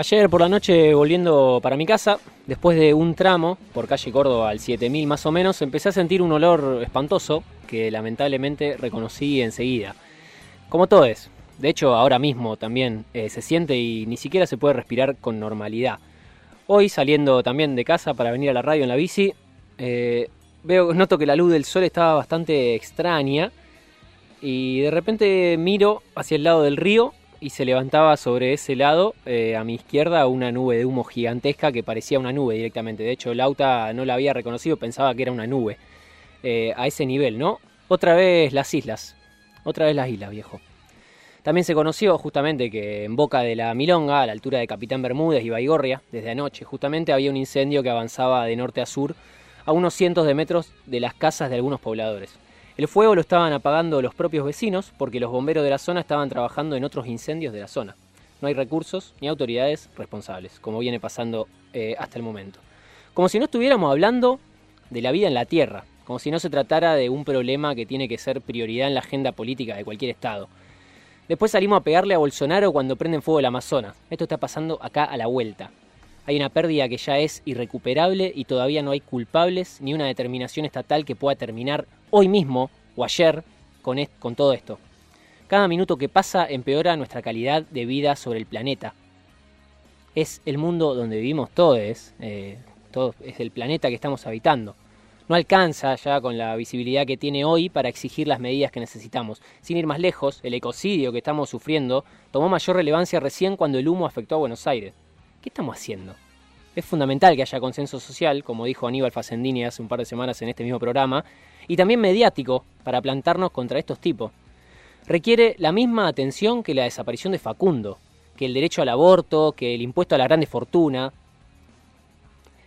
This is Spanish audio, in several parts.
Ayer por la noche volviendo para mi casa, después de un tramo por calle Córdoba al 7000 más o menos, empecé a sentir un olor espantoso que lamentablemente reconocí enseguida. Como todo es. De hecho, ahora mismo también eh, se siente y ni siquiera se puede respirar con normalidad. Hoy, saliendo también de casa para venir a la radio en la bici, eh, veo, noto que la luz del sol estaba bastante extraña y de repente miro hacia el lado del río y se levantaba sobre ese lado, eh, a mi izquierda, una nube de humo gigantesca que parecía una nube directamente. De hecho, Lauta no la había reconocido, pensaba que era una nube. Eh, a ese nivel, ¿no? Otra vez las islas. Otra vez las islas, viejo. También se conoció justamente que en boca de la Milonga, a la altura de Capitán Bermúdez y Baigorria, desde anoche, justamente había un incendio que avanzaba de norte a sur a unos cientos de metros de las casas de algunos pobladores. El fuego lo estaban apagando los propios vecinos porque los bomberos de la zona estaban trabajando en otros incendios de la zona. No hay recursos ni autoridades responsables, como viene pasando eh, hasta el momento. Como si no estuviéramos hablando de la vida en la Tierra, como si no se tratara de un problema que tiene que ser prioridad en la agenda política de cualquier Estado. Después salimos a pegarle a Bolsonaro cuando prenden fuego el Amazonas. Esto está pasando acá a la vuelta. Hay una pérdida que ya es irrecuperable y todavía no hay culpables ni una determinación estatal que pueda terminar hoy mismo o ayer con, todo esto. Cada minuto que pasa empeora nuestra calidad de vida sobre el planeta. Es el mundo donde vivimos todos, eh, todo, es el planeta que estamos habitando. No alcanza ya con la visibilidad que tiene hoy para exigir las medidas que necesitamos. Sin ir más lejos, el ecocidio que estamos sufriendo tomó mayor relevancia recién cuando el humo afectó a Buenos Aires. ¿Qué estamos haciendo? Es fundamental que haya consenso social, como dijo Aníbal Facendini hace un par de semanas en este mismo programa, y también mediático para plantarnos contra estos tipos. Requiere la misma atención que la desaparición de Facundo, que el derecho al aborto, que el impuesto a la grande fortuna.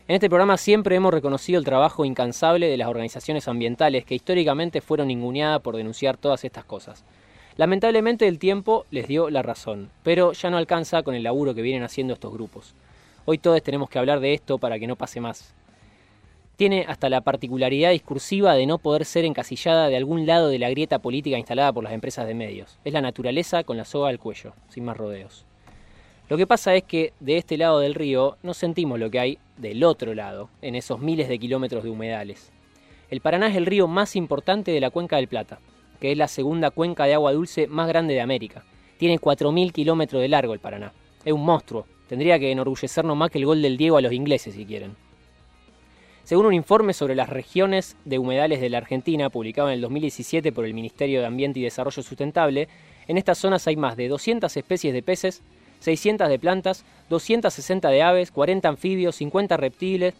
En este programa siempre hemos reconocido el trabajo incansable de las organizaciones ambientales que históricamente fueron ninguneadas por denunciar todas estas cosas. Lamentablemente el tiempo les dio la razón, pero ya no alcanza con el laburo que vienen haciendo estos grupos. Hoy todos tenemos que hablar de esto para que no pase más tiene hasta la particularidad discursiva de no poder ser encasillada de algún lado de la grieta política instalada por las empresas de medios. Es la naturaleza con la soga al cuello, sin más rodeos. Lo que pasa es que de este lado del río no sentimos lo que hay del otro lado, en esos miles de kilómetros de humedales. El Paraná es el río más importante de la cuenca del Plata, que es la segunda cuenca de agua dulce más grande de América. Tiene 4.000 kilómetros de largo el Paraná. Es un monstruo. Tendría que enorgullecernos más que el gol del Diego a los ingleses si quieren. Según un informe sobre las regiones de humedales de la Argentina, publicado en el 2017 por el Ministerio de Ambiente y Desarrollo Sustentable, en estas zonas hay más de 200 especies de peces, 600 de plantas, 260 de aves, 40 anfibios, 50 reptiles,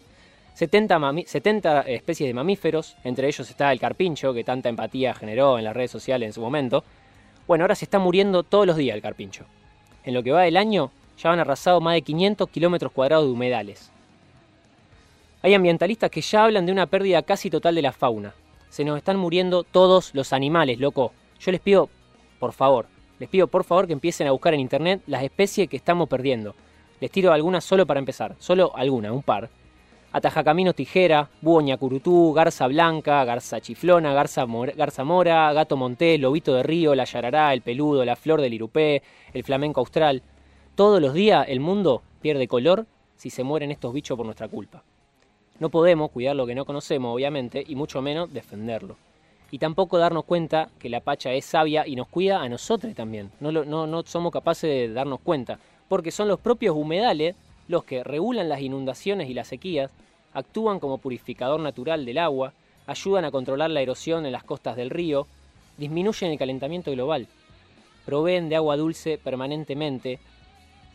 70, 70, especies de mamíferos, entre ellos está el carpincho, que tanta empatía generó en las redes sociales en su momento. Bueno, ahora se está muriendo todos los días el carpincho. En lo que va del año, ya han arrasado más de 500 kilómetros cuadrados de humedales. Hay ambientalistas que ya hablan de una pérdida casi total de la fauna. Se nos están muriendo todos los animales, loco. Yo les pido, por favor, les pido por favor que empiecen a buscar en internet las especies que estamos perdiendo. Les tiro algunas solo para empezar, solo alguna, un par. Atajacaminos tijera, búho ñacurutú, garza blanca, garza chiflona, garza, garza mora, gato montés, lobito de río, la yarará, el peludo, la flor del irupé, el flamenco austral. Todos los días el mundo pierde color si se mueren estos bichos por nuestra culpa. No podemos cuidar lo que no conocemos, obviamente, y mucho menos defenderlo. Y tampoco darnos cuenta que la Pacha es sabia y nos cuida a nosotros también. No, somos capaces de darnos cuenta, porque son los propios humedales los que regulan las inundaciones y las sequías, actúan como purificador natural del agua, ayudan a controlar la erosión en las costas del río, disminuyen el calentamiento global, proveen de agua dulce permanentemente.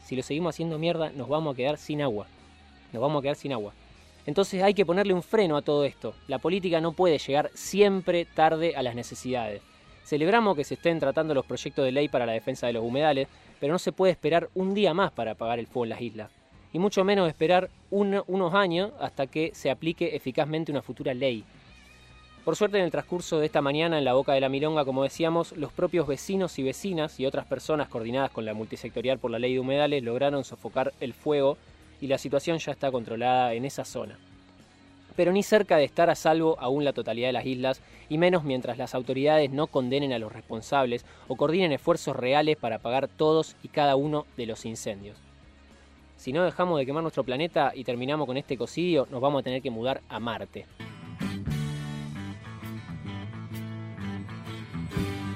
Si lo seguimos haciendo mierda, nos vamos a quedar sin agua. Nos vamos a quedar sin agua. Entonces hay que ponerle un freno a todo esto. La política no puede llegar siempre tarde a las necesidades. Celebramos que se estén tratando los proyectos de ley para la defensa de los humedales, pero no se puede esperar un día más para apagar el fuego en las islas. Y mucho menos esperar unos años hasta que se aplique eficazmente una futura ley. Por suerte, en el transcurso de esta mañana, en la boca de la Milonga, como decíamos, los propios vecinos y vecinas y otras personas coordinadas con la multisectorial por la ley de humedales lograron sofocar el fuego y la situación ya está controlada en esa zona. Pero ni cerca de estar a salvo aún la totalidad de las islas, y menos mientras las autoridades no condenen a los responsables o coordinen esfuerzos reales para apagar todos y cada uno de los incendios. Si no dejamos de quemar nuestro planeta y terminamos con este cocidio, nos vamos a tener que mudar a Marte.